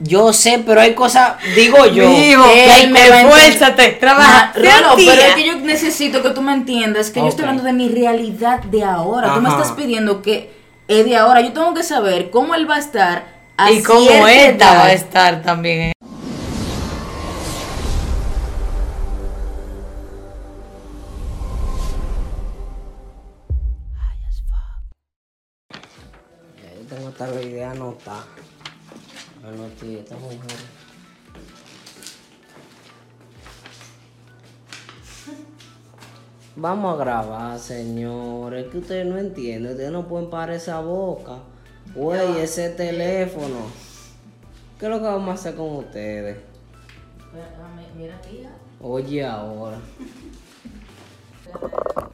Yo sé, pero hay cosas, digo yo, Mijo, que hay esfuérzate, trabaja. Rolo, Tía. pero es que yo necesito que tú me entiendas que yo estoy hablando de mi realidad de ahora. Tú me estás pidiendo que es de ahora. Yo tengo que saber cómo él va a estar a Y cómo esta va a estar también. Ya, Yo tengo esta idea anotada. Vamos a grabar, señores. Que ustedes no entienden. Ustedes no pueden parar esa boca. Güey, ese teléfono. ¿Qué es lo que vamos a hacer con ustedes? Mira, tía. Oye, ahora.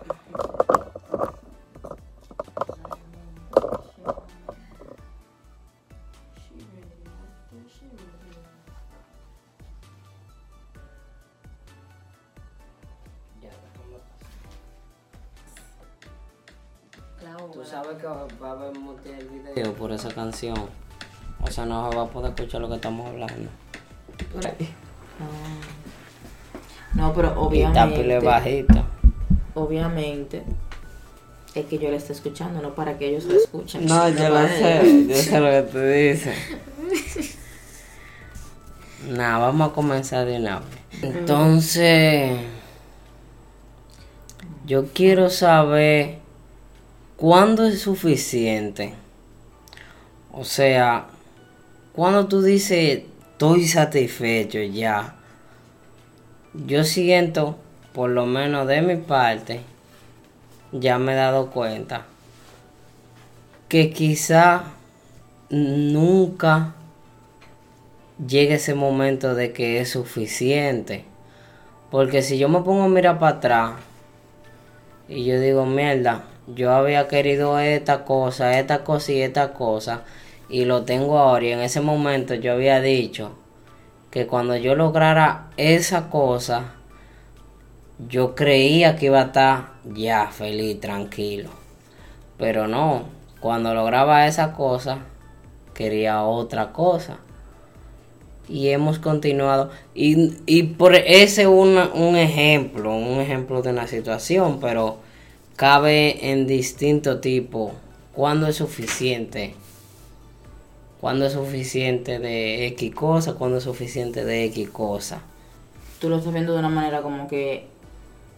bajita. Obviamente. Es que yo le esté escuchando, no para que ellos lo escuchen. No, yo lo sé, yo sé lo que tú dices. Nada, vamos a comenzar de una vez. Entonces, yo quiero saber cuándo es suficiente. O sea, cuando tú dices, estoy satisfecho ya. Yo siento, por lo menos de mi parte, ya me he dado cuenta que quizá nunca llegue ese momento de que es suficiente. Porque si yo me pongo a mirar para atrás y yo digo, mierda, yo había querido esta cosa, esta cosa y esta cosa, y lo tengo ahora, y en ese momento yo había dicho que cuando yo lograra esa cosa, yo creía que iba a estar ya feliz, tranquilo. Pero no, cuando lograba esa cosa, quería otra cosa. Y hemos continuado. Y, y por ese un, un ejemplo, un ejemplo de una situación, pero cabe en distinto tipo. ¿Cuándo es suficiente? ¿Cuándo es suficiente de X cosa? ¿Cuándo es suficiente de X cosa? Tú lo estás viendo de una manera como que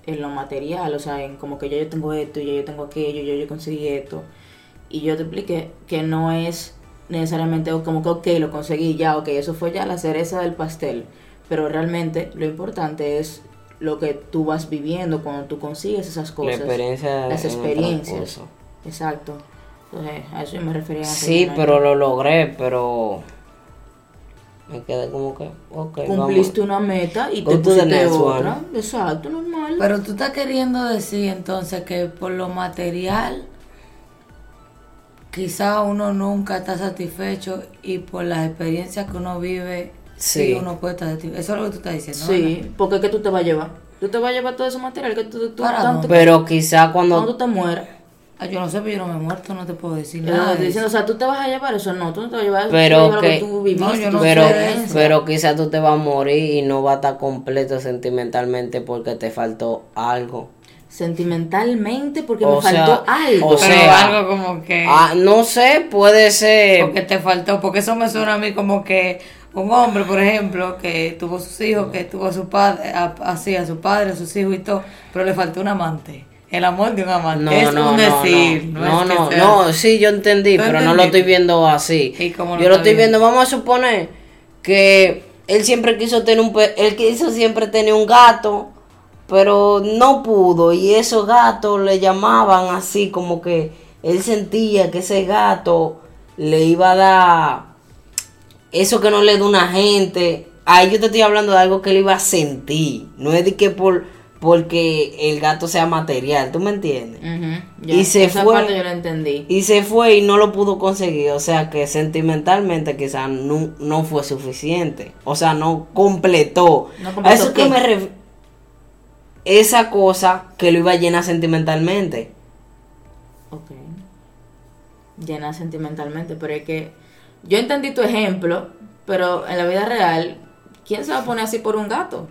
en lo material, o sea, en como que yo, yo tengo esto, yo, yo tengo aquello, yo, yo conseguí esto. Y yo te expliqué que no es necesariamente como que, ok, lo conseguí ya, ok, eso fue ya la cereza del pastel. Pero realmente lo importante es lo que tú vas viviendo cuando tú consigues esas cosas. experiencia Las experiencias. Exacto. Entonces, a eso yo me refería. Sí, pero lo logré, pero me quedé como que, ok, Cumpliste vamos. una meta y Go te pusiste otra. one. Exacto, normal. Pero tú estás queriendo decir entonces que por lo material quizá uno nunca está satisfecho y por las experiencias que uno vive sí, Sí. uno puede estar satisfecho. Eso es lo que tú estás diciendo. Sí, porque ¿qué tú te vas a llevar? Tú te vas a llevar todo ese material que tú, tú ¿Para tanto... Pero quizá Cuando cuando tú te mueres. Ah, yo no sé, pero yo no me he muerto, no te puedo decir Yo nada. te diciendo, o eso. sea, tú te vas a llevar eso, no, tú no te vas a llevar eso, Pero vas llevar que- lo que tú viviste. No, yo no pero, sé pero quizá tú te vas a morir y no va a estar completo sentimentalmente porque te faltó algo. Sentimentalmente, porque O me sea, faltó algo. o Pero sea, algo como que... Ah, no sé, puede ser. Porque te faltó, porque eso me suena a mí como que un hombre, por ejemplo, que tuvo sus hijos, que tuvo a su padre, así a su padre, a sus hijos y todo, pero le faltó un amante. El amor de un amante. No, es no, un decir. no, No, no, es no, que sea- no, sí, yo entendí, ¿Tú pero no lo estoy viendo así. ¿Y cómo lo yo lo estoy viendo, viendo? vamos a suponer que él siempre quiso tener un, pe- él quiso siempre tener un gato, pero no pudo y esos gatos le llamaban así como que él sentía que ese gato le iba a dar eso que no le da una gente. Ahí yo te estoy hablando de algo que él iba a sentir, no es de que por porque el gato sea material, ¿tú me entiendes? Ya. Y se Esa fue. parte yo la entendí. Y se fue y no lo pudo conseguir. O sea que sentimentalmente quizás no, no fue suficiente. O sea, no completó. ¿No completó a eso que qué? me ref- Esa cosa que lo iba a llenar sentimentalmente. Ok. Llena sentimentalmente, pero es que yo entendí tu ejemplo, Pero en la vida real, ¿quién se va a poner así por un gato?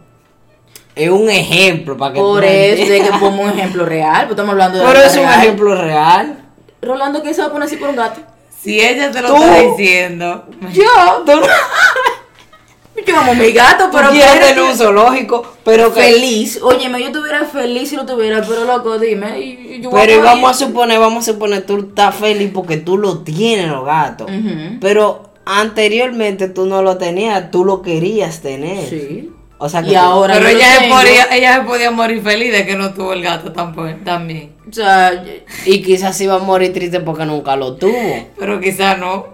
Es un ejemplo para que Por tú eso, de que pongo un ejemplo real, pues estamos hablando de Pero es un real. ejemplo real. Rolando, ¿quién se va a poner así por un gato? Si ella te lo Tú. está diciendo. Yo, tú- yo amo a mi gato, Pero pero un zoológico, pero que... feliz. Óyeme, yo estuviera feliz si lo tuviera, pero loco, dime. y- y yo voy Pero y morir. vamos a suponer, vamos a suponer, tú estás feliz porque tú lo tienes, los gatos. Pero anteriormente tú no lo tenías, tú lo querías tener. Sí. O sea que Y ahora Pero yo ella se, tengo. podía, ella se podía morir feliz de que no tuvo el gato tampoco, también. O sea, yo- Y quizás iba a morir triste porque nunca lo tuvo. Pero quizá no.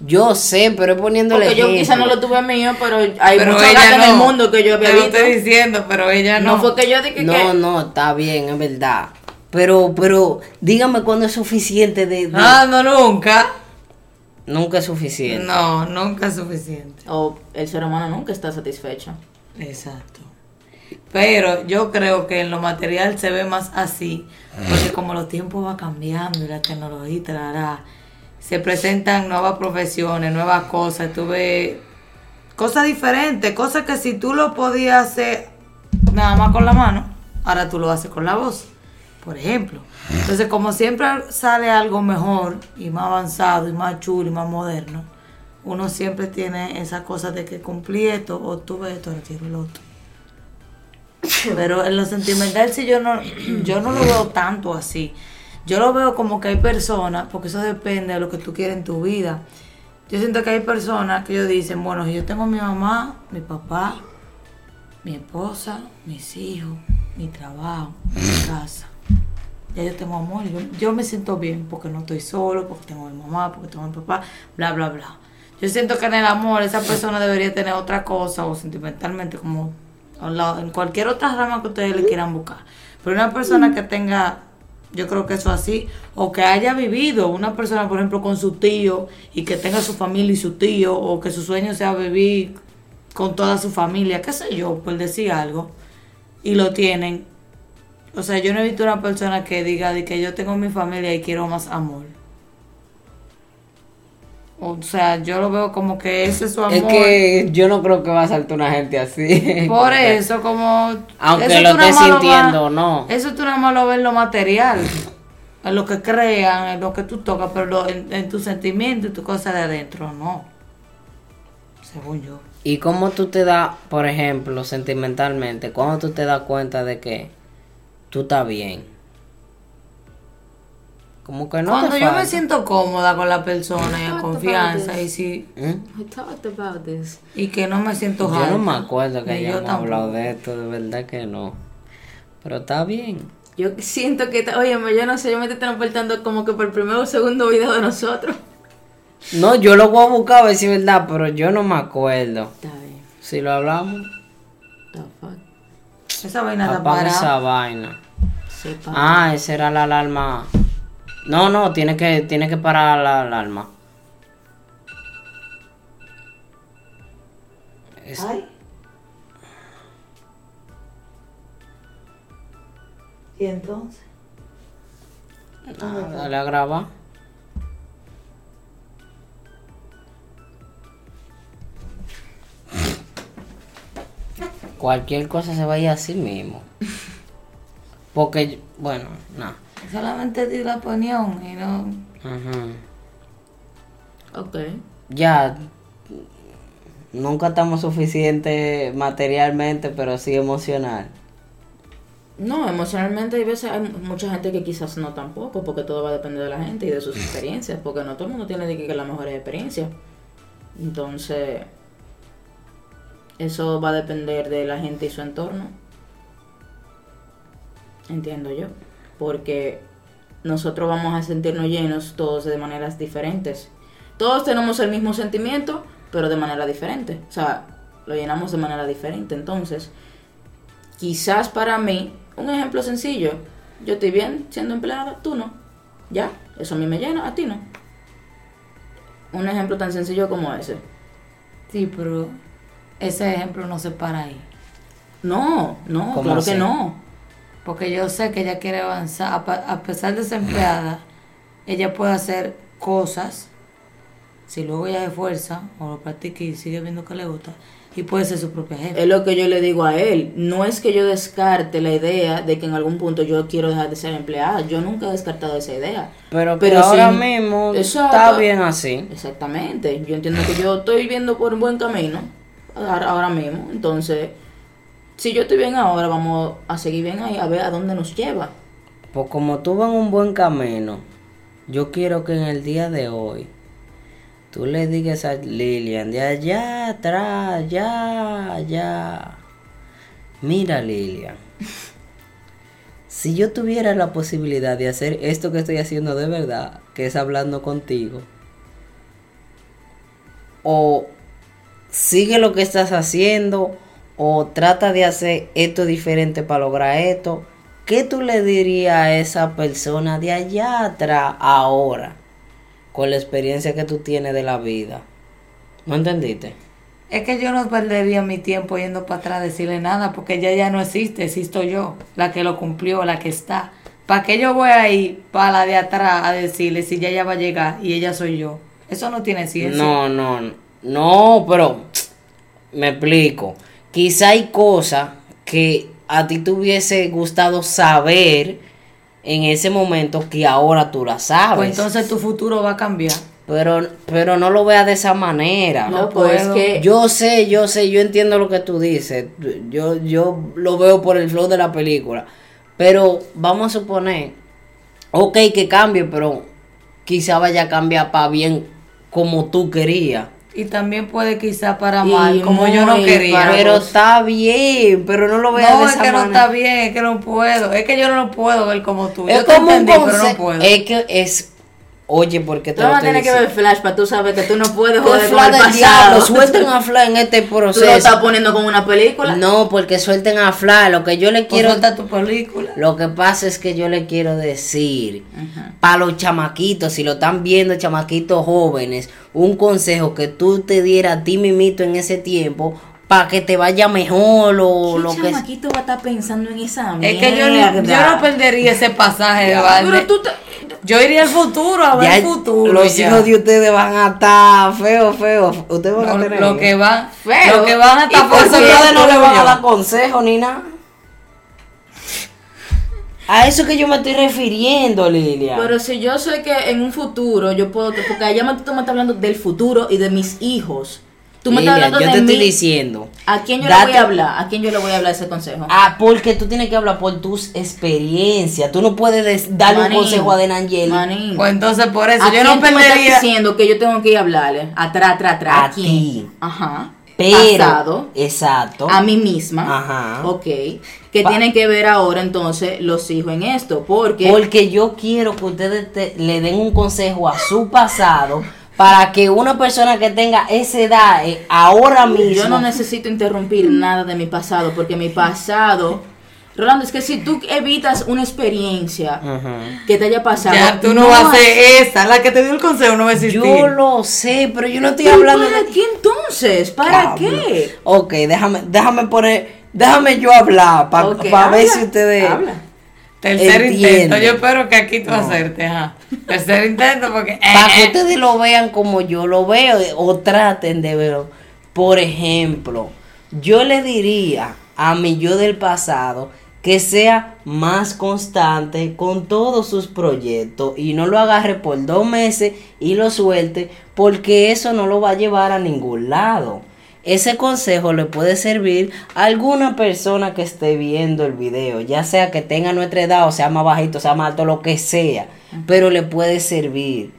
Yo sé, pero es poniéndole porque yo ejemplo. quizá no lo tuve mío, pero hay pero muchos gatos no. en el mundo que yo había Te lo visto. estoy diciendo, pero ella no. No fue que yo dije No, que. no, está bien, es verdad. Pero, pero, dígame cuándo es suficiente de... de- Ah, no, nunca. Nunca es suficiente. No, nunca es suficiente. O el ser humano nunca está satisfecho. Exacto. Pero yo creo que en lo material se ve más así, porque como los tiempos van cambiando y la tecnología se presentan nuevas profesiones, nuevas cosas, tú ves cosas diferentes, cosas que si tú lo podías hacer nada más con la mano, ahora tú lo haces con la voz, por ejemplo. Entonces, como siempre sale algo mejor y más avanzado y más chulo y más moderno, uno siempre tiene esa cosa de que cumplí esto o tuve esto, retiro el otro. Pero en lo sentimental sí yo no, yo no lo veo tanto así. Yo lo veo como que hay personas, porque eso depende de lo que tú quieres en tu vida. Yo siento que hay personas que ellos dicen, bueno, si yo tengo mi mamá, mi papá, mi esposa, mis hijos, mi trabajo, mi casa. Ya yo tengo amor, yo, yo me siento bien porque no estoy solo, porque tengo a mi mamá, porque tengo a mi papá, bla, bla, bla. Yo siento que en el amor esa persona debería tener otra cosa o sentimentalmente como en cualquier otra rama que ustedes le quieran buscar. Pero una persona que tenga, yo creo que eso así, o que haya vivido, una persona por ejemplo con su tío y que tenga su familia y su tío, o que su sueño sea vivir con toda su familia, qué sé yo, por decir algo, y lo tienen. O sea, yo no he visto una persona que diga de que yo tengo mi familia y quiero más amor. O sea, yo lo veo como que ese es su amor. Es que yo no creo que va a saltar una gente así. Por eso, como... Aunque eso lo estés sintiendo o no. Eso tú nada más lo ves en lo material, en lo que crean, en lo que tú tocas, pero lo- en, en tus sentimientos y tu cosa de adentro, no. Según yo. ¿Y cómo tú te das, por ejemplo, sentimentalmente, cuando tú te das cuenta de que tú estás bien? Como que no Cuando te yo me siento cómoda con la persona y en confianza y si. I talked about this. y que no me siento Yo no me acuerdo que hayamos hablado de esto, de verdad que no. Pero está bien. Yo siento que, oye, yo no sé, yo me estoy transportando como que por el primer o segundo video de nosotros. No, yo lo voy a buscar a ver si es verdad, pero yo no me acuerdo. Está bien. Si lo hablamos, The fuck. Esa vaina está parada. esa vaina. Ah, esa era la alarma. No, no, tiene que, tiene que parar la alarma. Es- Ay. ¿Y entonces? Ah, dale a grabar. Cualquier cosa se vaya así mismo. Porque, bueno, nada. Solamente di la opinión y no... Ujú. Ok. Ya, nunca estamos suficientes materialmente, pero sí emocional. No, emocionalmente hay veces hay mucha gente que quizás no tampoco, porque todo va a depender de la gente y de sus experiencias, porque no todo el mundo tiene de que que las mejores experiencias. Entonces, eso va a depender de la gente y su entorno. Entiendo yo. Porque nosotros vamos a sentirnos llenos todos de maneras diferentes. Todos tenemos el mismo sentimiento, pero de manera diferente. O sea, lo llenamos de manera diferente. Entonces, quizás para mí, un ejemplo sencillo, yo estoy bien siendo empleada, tú no. ¿Ya? Eso a mí me llena, a ti no. Un ejemplo tan sencillo como ese. Sí, pero ese ejemplo no se para ahí. No, no, ¿Cómo claro que así? no. Porque yo sé que ella quiere avanzar. A, pa- a pesar de ser empleada, ella puede hacer cosas si luego ella se esfuerza o lo practica y sigue viendo que le gusta, y puede ser su propia jefa. Es lo que yo le digo a él. No es que yo descarte la idea de que en algún punto yo quiero dejar de ser empleada. Yo nunca he descartado esa idea. Pero que Pero ahora sí, mismo está bien así. Exactamente. Yo entiendo que yo estoy viendo por un buen camino ahora, ahora mismo. Entonces, si yo estoy bien ahora, vamos a seguir bien ahí a ver a dónde nos lleva. Pues como tú vas en un buen camino, yo quiero que en el día de hoy tú le digas a Lilian de allá atrás, ya, ya. Mira Lilian, si yo tuviera la posibilidad de hacer esto que estoy haciendo de verdad, que es hablando contigo, o sigue lo que estás haciendo o trata de hacer esto diferente para lograr esto. ¿Qué tú le dirías a esa persona de allá atrás ahora con la experiencia que tú tienes de la vida? ¿No entendiste? Es que yo no perdería mi tiempo yendo para atrás a decirle nada, porque ella ya no existe, existo yo, la que lo cumplió, la que está. ¿Para qué yo voy ahí para la de atrás a decirle si ya ya va a llegar y ella soy yo? Eso no tiene ciencia. No, no, no, pero me explico. Quizá hay cosas que a ti te hubiese gustado saber en ese momento que ahora tú las sabes. Pues entonces tu futuro va a cambiar. Pero, pero no lo veas de esa manera. No, pues puedo. que Yo sé, yo sé, yo entiendo lo que tú dices. Yo, yo lo veo por el flow de la película. Pero vamos a suponer, ok, que cambie, pero quizá vaya a cambiar para bien como tú querías. Y también puede quizá para Y mal, como yo no quería. Pero está bien, pero no lo veas no, de es esa que no manera. está bien, es que no puedo. Es que yo no lo puedo ver como tú. Es yo te como un entendí, pero no puedo. Es que es. Oye, porque te tú lo vas a estoy tener que ver. Flash para tú sabes que tú no puedes ¿Qué joder con el pasado. diablo? Suelten a Fla en este Tú lo proceso. estás poniendo como una película. No, porque suelten a Fla. Lo que yo le Pues quiero. suelta tu película. Lo que pasa es que yo le quiero decir. Ajá. Para los chamaquitos, si lo están viendo, chamaquitos jóvenes, un consejo que tú te dieras a ti mimito en ese tiempo para que te vaya mejor o ¿Qué lo que chamaquito va a estar pensando en esa Es que yo, yo mierda? no perdería ese pasaje de Pero tú te- Yo iría al futuro a ver Ya el futuro. los ya. hijos de ustedes van a estar feos, feos. Ustedes van a Lo, tener lo que van, Feo. lo que van a ¿Y estar por ustedes no le van a dar consejo ni nada. A eso que yo me estoy refiriendo, Lilia. Pero si yo sé que en un futuro yo puedo, porque allá me- tú me estás hablando del futuro y de mis hijos. Tú me estás hablando yo de te mí. estoy diciendo. ¿A quién yo Date- le voy a hablar? ¿A quién yo le voy a hablar ese consejo? Ah, porque tú tienes que hablar por tus experiencias. Tú no puedes des- darle Manín, un consejo a Denangeli. Manín. Pues entonces por eso ¿A yo quién no tú me estás perdería. diciendo que yo tengo que ir a hablarle? Atrás, atrás, atrás. A quién? ti. Ajá. Pero, Pasado. exacto. A mí misma. Ajá. Ok. Que Pa- tienen que ver ahora entonces los hijos en esto. Porque Porque yo quiero que ustedes te- le den un consejo a su pasado para que una persona que tenga esa edad eh, ahora mismo. yo no necesito interrumpir nada de mi pasado. Porque mi pasado. Rolando, es que si tú evitas una experiencia que te haya pasado. Ya tú no, vas a ser esa, la que te dio el consejo no va a existir. Yo lo sé, pero yo no estoy ¿Pero hablando ¿Para de. qué entonces? ¿Para qué? Ok, déjame, déjame poner, déjame yo hablar para ver habla, si ustedes. habla. Tercer Entiende. intento. Yo espero que aquí tú acertes. Ajá. Tercer intento porque. eh, Para que eh. ustedes lo vean como yo lo veo o traten de verlo. Por ejemplo, yo le diría a mi yo del pasado que sea más constante con todos sus proyectos y no lo agarre por dos meses y lo suelte porque eso no lo va a llevar a ningún lado. Ese consejo le puede servir a alguna persona que esté viendo el video, ya sea que tenga nuestra edad o sea más bajito, sea más alto, lo que sea, pero le puede servir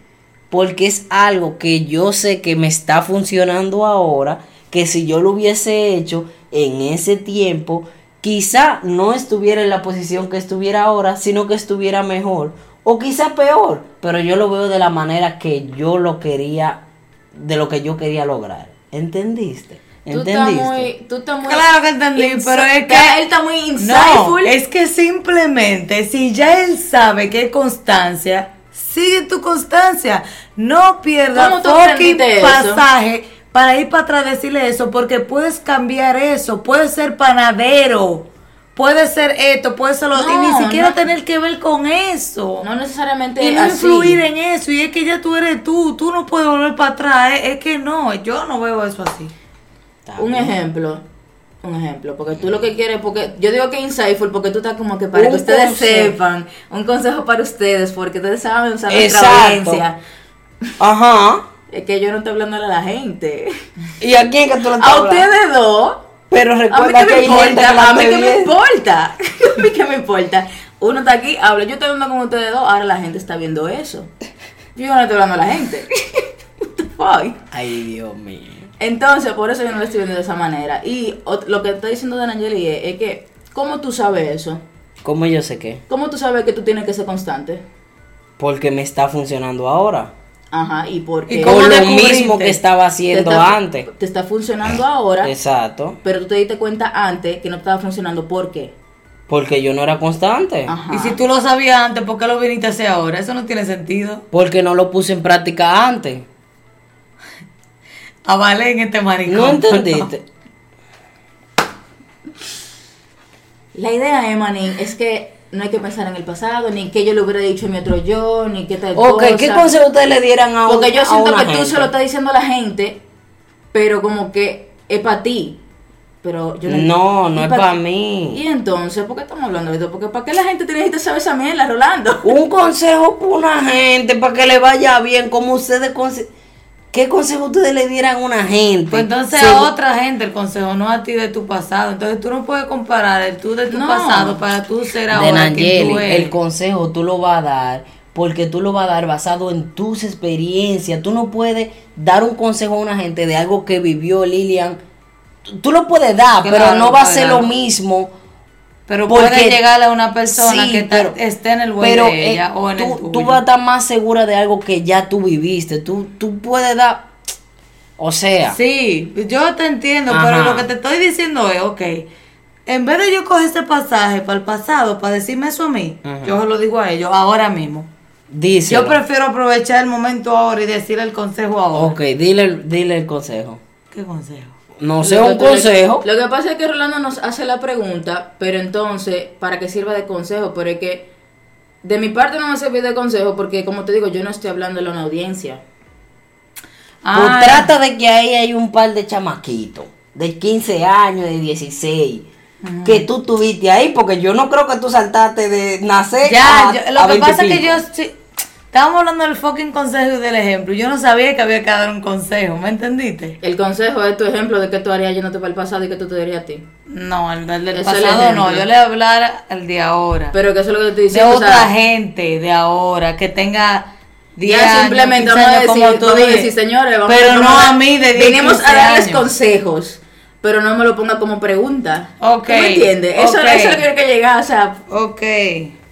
porque es algo que yo sé que me está funcionando ahora, que si yo lo hubiese hecho en ese tiempo, quizá no estuviera en la posición que estuviera ahora, sino que estuviera mejor, o quizá peor, pero yo lo veo de la manera que yo lo quería, de lo que yo quería lograr. ¿Entendiste? Tú estás ¿Entendiste? muy. Tú estás muy Claro que entendí, pero es que. Él está muy No, insightful. es que simplemente si ya él sabe que hay constancia, sigue tu constancia. No pierdas ¿Cómo tú fucking eso? pasaje para ir para atrás a decirle eso, porque puedes cambiar eso. Puedes ser panadero, puede ser esto, puede ser lo otro, y ni siquiera no. tener que ver con eso. No necesariamente y no así. influir en eso, y es que ya tú eres tú, tú no puedes volver para atrás, es, es que no, yo no veo eso así. Un ejemplo. Un ejemplo, porque tú lo que quieres, porque yo digo que insightful, porque tú estás como que para Un que ustedes consejo. sepan, un consejo para ustedes, porque ustedes saben usar nuestra audiencia. Ajá. Es que yo no estoy hablando a la gente. ¿Y a quién que tú le estás A hablando? ustedes dos. Pero recuerda que hay gente que importa, la a mí que me importa, a mí que me importa. Uno está aquí, habla, yo estoy hablando con ustedes dos, ahora la gente está viendo eso. Yo no estoy hablando a la gente. What the fuck? Ay, Dios mío. Entonces, por eso yo no lo estoy viendo de esa manera. Y lo que está diciendo Dan Angeli es, es que, ¿cómo tú sabes eso? ¿Cómo yo sé qué? ¿Cómo tú sabes que tú tienes que ser constante? Porque me está funcionando ahora. Ajá, y porque ¿Y Con lo mismo que estaba te haciendo está, antes. te está funcionando ahora, Exacto. pero tú te diste cuenta antes que no estaba funcionando. ¿Por qué? Porque yo no era constante. Ajá. Y si tú lo sabías antes, ¿por qué lo viniste a hacer ahora? Eso no tiene sentido. Porque no lo puse en práctica antes. Avalé en este maricón. ¿No entendiste? La idea, Emanin, es que no hay que pensar en el pasado, ni en qué yo le hubiera dicho a mi otro yo, ni qué tal Ok, cosa. ¿qué consejo ustedes le dieran a Porque yo siento que tú se lo estás diciendo a la gente, pero como que es para ti. Pero yo No, no ¿y es pa' pa' ti? mí. Y entonces, ¿por qué estamos hablando de esto? Porque ¿para qué la gente tiene que saber esa mierda, Rolando? Un consejo para una gente, para que le vaya bien, como ustedes... conse- ¿Qué consejo ustedes le dieran a una gente? Pues entonces a otra gente el consejo, no a ti de tu pasado. Entonces tú no puedes comparar el tú de tu No. pasado para tú ser de ahora tú Nayeli, eres. el consejo tú lo vas a dar porque tú lo vas a dar basado en tus experiencias. Tú no puedes dar un consejo a una gente de algo que vivió Lilian. Tú- Tú lo puedes dar, Claro, pero no va a ser claro. lo mismo. Pero porque- puede llegar a una persona Sí, que pero- esté en el buen pero, de ella eh, o en tú, el tuyo. tú vas a estar más segura de algo que ya tú viviste. Tú, tú puedes dar. O sea, Sí, yo te entiendo, Ajá. pero lo que te estoy diciendo es, ok, en vez de yo coger ese pasaje para el pasado, para decirme eso a mí, Ajá. yo se lo digo a ellos ahora mismo. dice. Yo prefiero aprovechar el momento ahora y decirle el consejo ahora. Ok, dile, dile el consejo. ¿Qué consejo? No que un consejo. Lo que pasa es que Rolando nos hace la pregunta, pero entonces, para que sirva de consejo, pero es que de mi parte no me sirve de consejo porque, como te digo, yo no estoy hablando a una audiencia. Pues Ah, trata de que ahí hay un par de chamaquitos de 15 años, de 16, que tú tuviste ahí, porque yo no creo que tú saltaste de nacer Ya, a, yo- a lo que 20 pasa es que yo sí, estábamos hablando del fucking consejo y del ejemplo. Yo no sabía que había que dar un consejo, ¿me entendiste? El consejo es tu ejemplo de que tú harías yéndote para el pasado y que tú te dirías a ti. No, el, el del Ese es el pasado no, yo le hablar al de ahora. Pero que eso es lo que te estoy de diciendo. o otra gente de ahora que tenga 10 ya años, simplemente 15 vamos a decir, como tú vamos a decir, señores, vamos pero no a mí de 10 Venimos 15 a darles años. consejos, pero no me lo ponga como pregunta. Ok, ¿Tú me entiendes? Eso, ok. eso es lo que hay que llegar, o sea, Ok.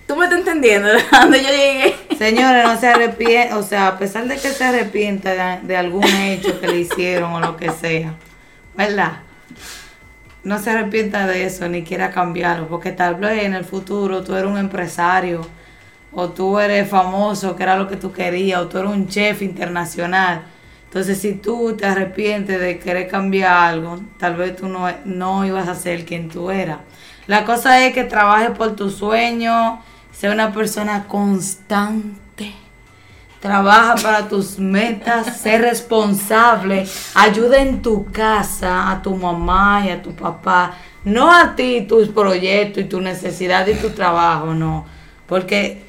tú me estás entendiendo de dónde yo llegué. Señores, no se arrepiente, o sea, a pesar de que se arrepienta de, algún hecho que le hicieron o lo que sea, ¿verdad? No se arrepienta de eso ni quiera cambiarlo, porque tal vez en el futuro tú eres un empresario o tú eres famoso, que era lo que tú querías, o tú eres un chef internacional. Entonces, si tú te arrepientes de querer cambiar algo, tal vez tú no, no ibas a ser quien tú eras. La cosa es que trabajes por tus sueños, sea una persona constante. Trabaja para tus metas, sé responsable, ayuda en tu casa a tu mamá y a tu papá, no a ti tus proyectos y tu necesidad y tu trabajo, no, porque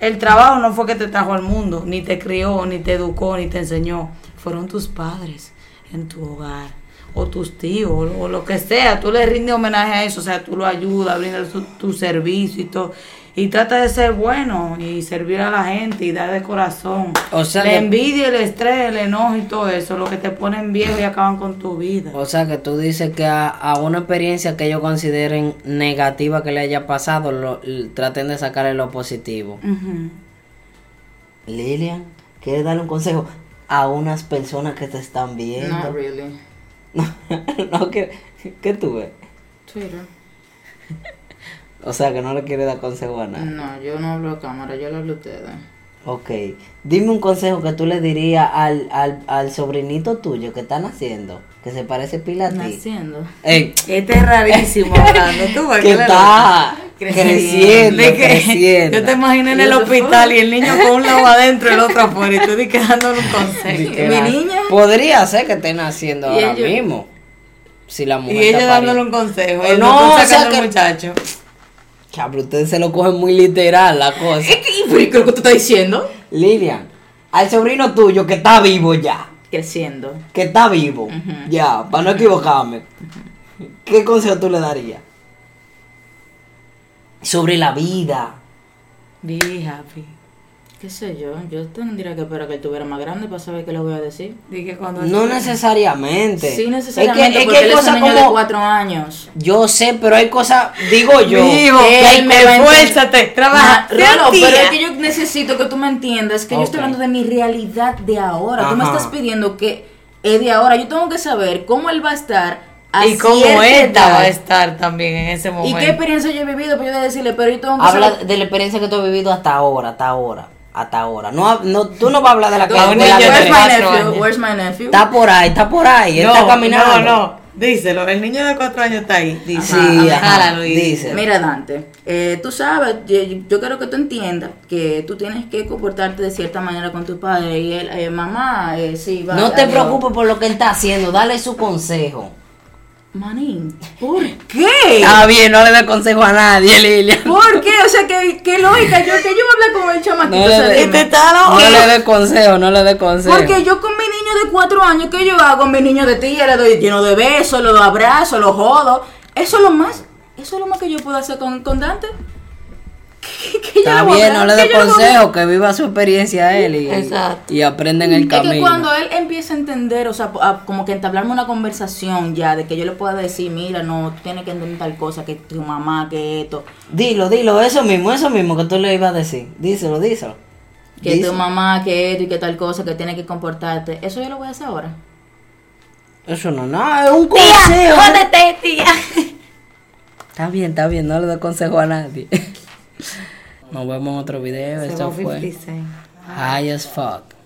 el trabajo no fue que te trajo al mundo, ni te crió, ni te educó, ni te enseñó, fueron tus padres en tu hogar, o tus tíos, o, lo que sea, tú le rindes homenaje a eso, o sea, tú lo ayudas, brindas tu, tu servicio y todo, y trata de ser bueno y servir a la gente y dar de corazón. O sea la que- envidia, el estrés, el enojo y todo eso, lo que te ponen viejo y acaban con tu vida. O sea que tú dices que a, a una experiencia que ellos consideren negativa que le haya pasado, lo, traten de sacarle lo positivo. Lilian, ¿quieres darle un consejo a unas personas que te están viendo? No, really. no, que, ¿qué tú ves? Twitter. O sea que no le quieres dar consejo a nadie. No, yo no hablo a cámara, yo le hablo a ustedes. Ok. Dime un consejo que tú le dirías al, al, al sobrinito tuyo que está naciendo, que se parece pila a ti. Naciendo. Ey, Este es rarísimo hablando. Tú que está creciendo, creciendo. Yo te imagino en ¿Y el hospital y el niño con un lado adentro y el otro afuera y tú di que dándole un consejo. que Mi niña. Podría ser que esté naciendo ahora ellos- mismo. Si la mujer Y ella dándole un consejo. Y el No, doctor o sea que- al muchacho. Chabro, ustedes se lo cogen muy literal la cosa. ¿Y qué es lo que tú estás diciendo? Lilian, al sobrino tuyo que está vivo ya. Creciendo. Que está vivo. Ya, para no equivocarme. ¿Qué consejo tú le darías? Sobre la vida. Be happy. ¿Qué sé yo? Yo tendría que esperar que él tuviera más grande para saber qué le voy a decir. Di que cuando No necesariamente. Sí, necesariamente, Es que, es porque que él es un niño de como. cuatro años. Yo sé, pero hay cosas. Digo yo. Mijo, que él me a esfuérzate, trabaja. Rolo, pero es que yo necesito que tú me entiendas que yo estoy hablando de mi realidad de ahora. Tú me Ajá. estás pidiendo que es de ahora. Yo tengo que saber cómo él va a estar a Y cómo esta va a estar también en ese Y momento. qué experiencia yo he vivido para yo decirle, pero yo tengo que Habla saber. de la experiencia que tú has vivido hasta ahora, hasta ahora. Hasta ahora. No, no, tú no vas a hablar de la que A un de niño la de Where's my nephew? años. Where's my nephew? Está por ahí, está por ahí. Él no, está caminando. no, no. Díselo, el niño de cuatro años está ahí. Sí, Ajá, ajá, dice. Mira, Dante, eh, tú sabes, yo, yo quiero que tú entiendas que tú tienes que comportarte de cierta manera con tu padre. Y él, eh, mamá, eh, sí, va. No te adiós. preocupes por lo que él está haciendo, dale su consejo. Manín, ¿por qué? Está bien, no le dé consejo a nadie, Lilian. ¿Por qué? O sea, que, que lógica, yo, que yo voy a hablar con el chamaquito. No le dé- dime. Te está No loco. le dé consejo, no le dé consejo. Porque yo con mi niño de cuatro años, ¿qué yo hago? Con mi niño de tía, le doy lleno de besos, le doy abrazos, lo jodo. Eso es lo más, eso es lo más que yo puedo hacer con, con Dante. ¿Qué- qué yo Está a bien, no le dé ¿Qué yo voy a consejo, que viva su experiencia él y, Exacto. y aprenda en el Es camino. que cuando él empieza a entender, o sea, a- como que entablarme una conversación ya, de que yo le pueda decir, mira, no, tú tienes que entender tal cosa, que tu mamá, que esto, Dilo, dilo, eso mismo, eso mismo que tú le ibas a decir. Díselo, díselo. que Díselo. tu mamá, que esto y que tal cosa, que tienes que comportarte, eso yo lo voy a hacer ahora. Eso no, no, es un consejo. jódete, tía. Está bien, está bien, no le dé consejo a nadie. Nos vemos en otro video. Esto fue 50 Cent. High as fuck.